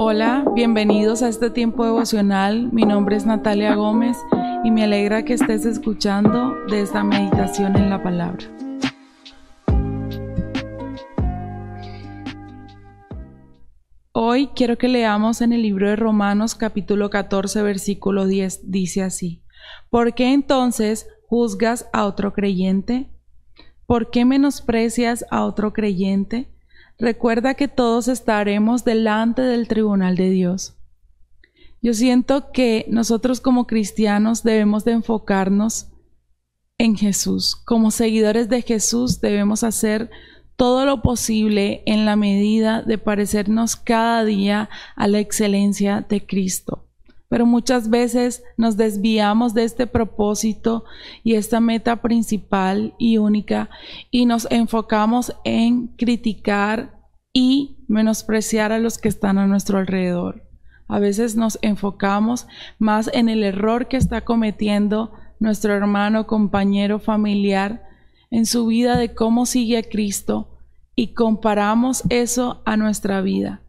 Hola, bienvenidos a este tiempo devocional. Mi nombre es Natalia Gómez y me alegra que estés escuchando de esta meditación en la palabra. Hoy quiero que leamos en el libro de Romanos capítulo 14 versículo 10. Dice así, ¿por qué entonces juzgas a otro creyente? ¿Por qué menosprecias a otro creyente? Recuerda que todos estaremos delante del tribunal de Dios. Yo siento que nosotros como cristianos debemos de enfocarnos en Jesús. Como seguidores de Jesús debemos hacer todo lo posible en la medida de parecernos cada día a la excelencia de Cristo. Pero muchas veces nos desviamos de este propósito y esta meta principal y única y nos enfocamos en criticar y menospreciar a los que están a nuestro alrededor. A veces nos enfocamos más en el error que está cometiendo nuestro hermano, compañero, familiar, en su vida de cómo sigue a Cristo y comparamos eso a nuestra vida.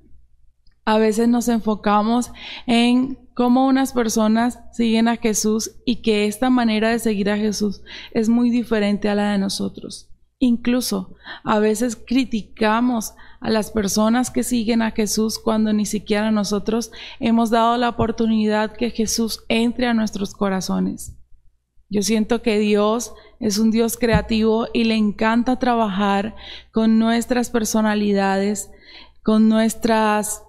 A veces nos enfocamos en cómo unas personas siguen a Jesús y que esta manera de seguir a Jesús es muy diferente a la de nosotros. Incluso a veces criticamos a las personas que siguen a Jesús cuando ni siquiera nosotros hemos dado la oportunidad que Jesús entre a nuestros corazones. Yo siento que Dios es un Dios creativo y le encanta trabajar con nuestras personalidades, con nuestras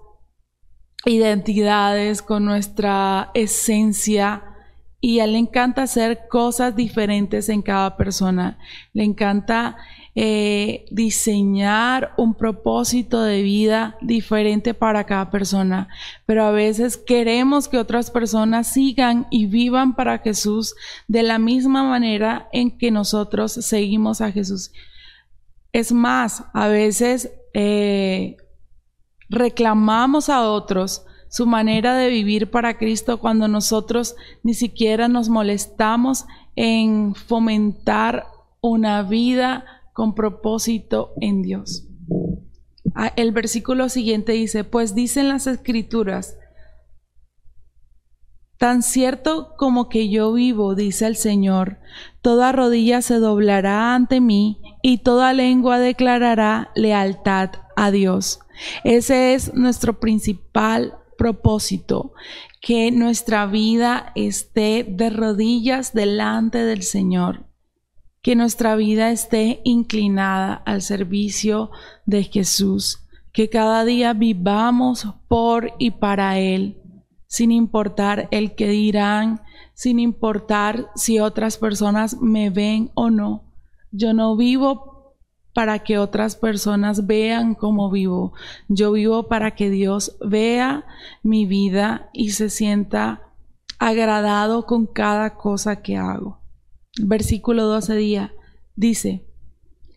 identidades, con nuestra esencia. Y a él le encanta hacer cosas diferentes en cada persona. Le encanta eh, diseñar un propósito de vida diferente para cada persona, pero a veces queremos que otras personas sigan y vivan para Jesús de la misma manera en que nosotros seguimos a Jesús. Es más, a veces eh, reclamamos a otros su manera de vivir para Cristo cuando nosotros ni siquiera nos molestamos en fomentar una vida con propósito en Dios. Ah, el versículo siguiente dice, pues dicen las escrituras, tan cierto como que yo vivo, dice el Señor, toda rodilla se doblará ante mí y toda lengua declarará lealtad a Dios. Ese es nuestro principal propósito, que nuestra vida esté de rodillas delante del Señor que nuestra vida esté inclinada al servicio de Jesús, que cada día vivamos por y para Él, sin importar el que dirán, sin importar si otras personas me ven o no. Yo no vivo para que otras personas vean cómo vivo. Yo vivo para que Dios vea mi vida y se sienta agradado con cada cosa que hago versículo 12 día, dice,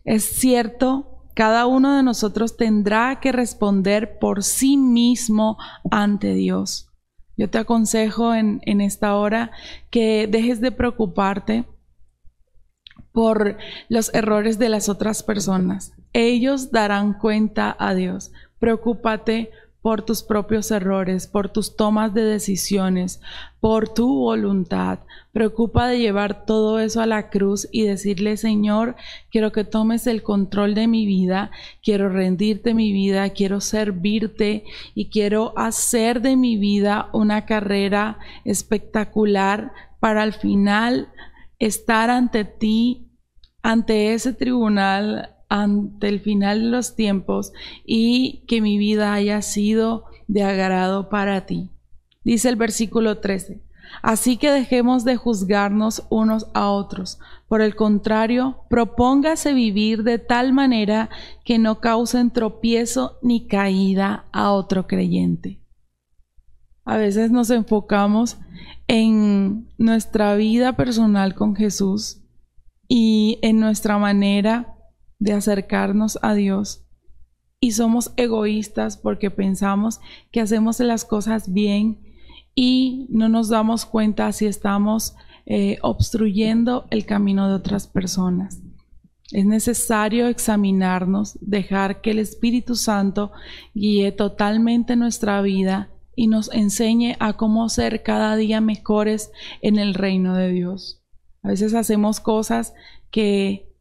es cierto, cada uno de nosotros tendrá que responder por sí mismo ante Dios. Yo te aconsejo en, en esta hora que dejes de preocuparte por los errores de las otras personas. Ellos darán cuenta a Dios. Preocúpate por tus propios errores, por tus tomas de decisiones, por tu voluntad. Preocupa de llevar todo eso a la cruz y decirle, Señor, quiero que tomes el control de mi vida, quiero rendirte mi vida, quiero servirte y quiero hacer de mi vida una carrera espectacular para al final estar ante ti, ante ese tribunal ante el final de los tiempos y que mi vida haya sido de agrado para ti. Dice el versículo 13. Así que dejemos de juzgarnos unos a otros. Por el contrario, propóngase vivir de tal manera que no causen tropiezo ni caída a otro creyente. A veces nos enfocamos en nuestra vida personal con Jesús y en nuestra manera de acercarnos a Dios y somos egoístas porque pensamos que hacemos las cosas bien y no nos damos cuenta si estamos eh, obstruyendo el camino de otras personas. Es necesario examinarnos, dejar que el Espíritu Santo guíe totalmente nuestra vida y nos enseñe a cómo ser cada día mejores en el reino de Dios. A veces hacemos cosas que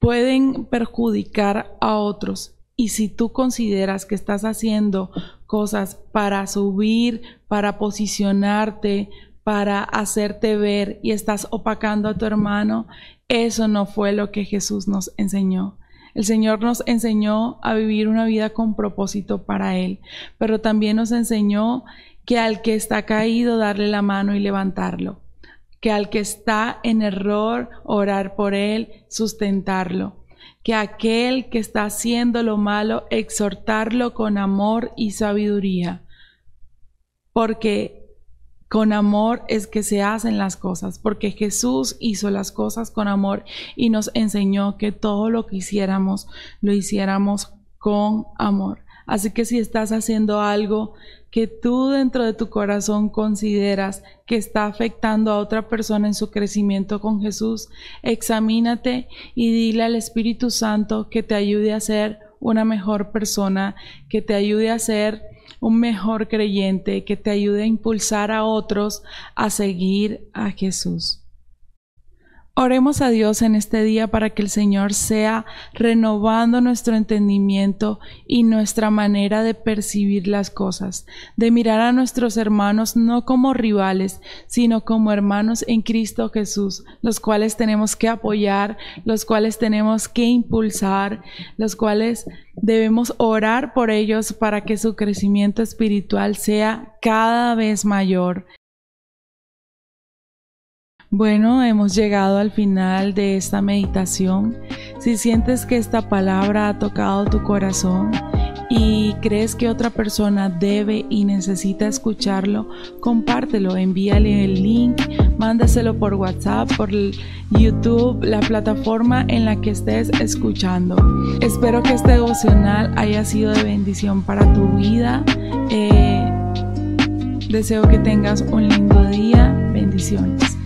pueden perjudicar a otros y si tú consideras que estás haciendo cosas para subir, para posicionarte, para hacerte ver y estás opacando a tu hermano, eso no fue lo que Jesús nos enseñó. El Señor nos enseñó a vivir una vida con propósito para Él, pero también nos enseñó que al que está caído darle la mano y levantarlo, que al que está en error orar por Él, sustentarlo, que aquel que está haciendo lo malo exhortarlo con amor y sabiduría, porque con amor es que se hacen las cosas, porque Jesús hizo las cosas con amor y nos enseñó que todo lo que hiciéramos lo hiciéramos con amor. Así que si estás haciendo algo que tú dentro de tu corazón consideras que está afectando a otra persona en su crecimiento con Jesús, examínate y dile al Espíritu Santo que te ayude a ser una mejor persona, que te ayude a ser un mejor creyente que te ayude a impulsar a otros a seguir a Jesús. Oremos a Dios en este día para que el Señor sea renovando nuestro entendimiento y nuestra manera de percibir las cosas, de mirar a nuestros hermanos no como rivales, sino como hermanos en Cristo Jesús, los cuales tenemos que apoyar, los cuales tenemos que impulsar, los cuales debemos orar por ellos para que su crecimiento espiritual sea cada vez mayor bueno, hemos llegado al final de esta meditación. Si sientes que esta palabra ha tocado tu corazón y crees que otra persona debe y necesita escucharlo, compártelo, envíale el link, mándaselo por WhatsApp, por YouTube, la plataforma en la que estés escuchando. Espero que este devocional haya sido de bendición para tu vida. Eh, deseo que tengas un lindo día. Bendiciones.